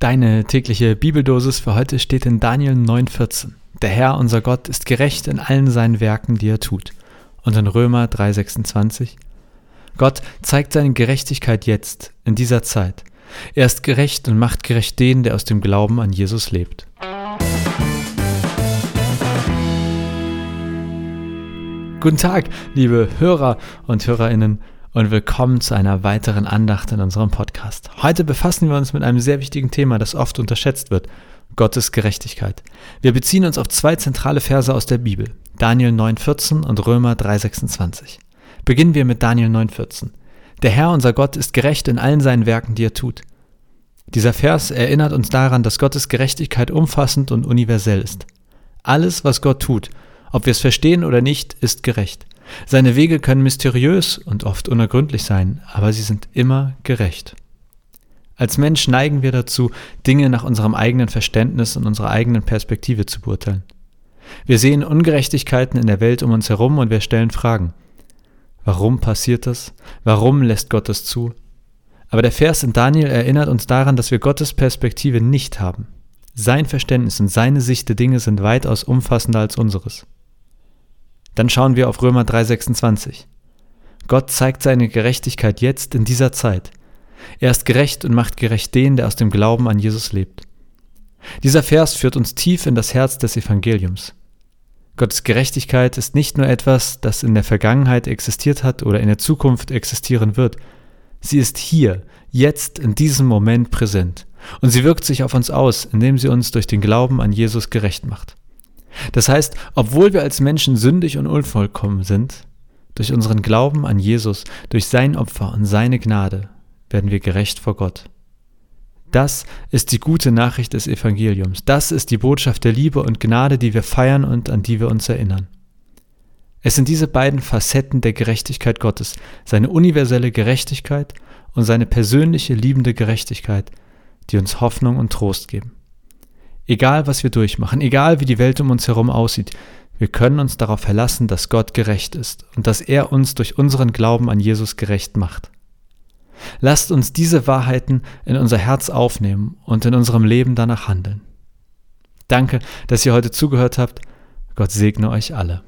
Deine tägliche Bibeldosis für heute steht in Daniel 9,14. Der Herr, unser Gott, ist gerecht in allen seinen Werken, die er tut. Und in Römer 3,26. Gott zeigt seine Gerechtigkeit jetzt, in dieser Zeit. Er ist gerecht und macht gerecht den, der aus dem Glauben an Jesus lebt. Guten Tag, liebe Hörer und Hörerinnen und willkommen zu einer weiteren Andacht in unserem Podcast. Heute befassen wir uns mit einem sehr wichtigen Thema, das oft unterschätzt wird, Gottes Gerechtigkeit. Wir beziehen uns auf zwei zentrale Verse aus der Bibel, Daniel 9,14 und Römer 3,26. Beginnen wir mit Daniel 9,14. Der Herr, unser Gott, ist gerecht in allen seinen Werken, die er tut. Dieser Vers erinnert uns daran, dass Gottes Gerechtigkeit umfassend und universell ist. Alles, was Gott tut, ob wir es verstehen oder nicht, ist gerecht. Seine Wege können mysteriös und oft unergründlich sein, aber sie sind immer gerecht. Als Mensch neigen wir dazu, Dinge nach unserem eigenen Verständnis und unserer eigenen Perspektive zu beurteilen. Wir sehen Ungerechtigkeiten in der Welt um uns herum und wir stellen Fragen. Warum passiert das? Warum lässt Gott das zu? Aber der Vers in Daniel erinnert uns daran, dass wir Gottes Perspektive nicht haben. Sein Verständnis und seine Sicht der Dinge sind weitaus umfassender als unseres. Dann schauen wir auf Römer 3:26. Gott zeigt seine Gerechtigkeit jetzt in dieser Zeit. Er ist gerecht und macht gerecht den, der aus dem Glauben an Jesus lebt. Dieser Vers führt uns tief in das Herz des Evangeliums. Gottes Gerechtigkeit ist nicht nur etwas, das in der Vergangenheit existiert hat oder in der Zukunft existieren wird. Sie ist hier, jetzt, in diesem Moment präsent. Und sie wirkt sich auf uns aus, indem sie uns durch den Glauben an Jesus gerecht macht. Das heißt, obwohl wir als Menschen sündig und unvollkommen sind, durch unseren Glauben an Jesus, durch sein Opfer und seine Gnade werden wir gerecht vor Gott. Das ist die gute Nachricht des Evangeliums. Das ist die Botschaft der Liebe und Gnade, die wir feiern und an die wir uns erinnern. Es sind diese beiden Facetten der Gerechtigkeit Gottes, seine universelle Gerechtigkeit und seine persönliche liebende Gerechtigkeit, die uns Hoffnung und Trost geben. Egal, was wir durchmachen, egal wie die Welt um uns herum aussieht, wir können uns darauf verlassen, dass Gott gerecht ist und dass er uns durch unseren Glauben an Jesus gerecht macht. Lasst uns diese Wahrheiten in unser Herz aufnehmen und in unserem Leben danach handeln. Danke, dass ihr heute zugehört habt. Gott segne euch alle.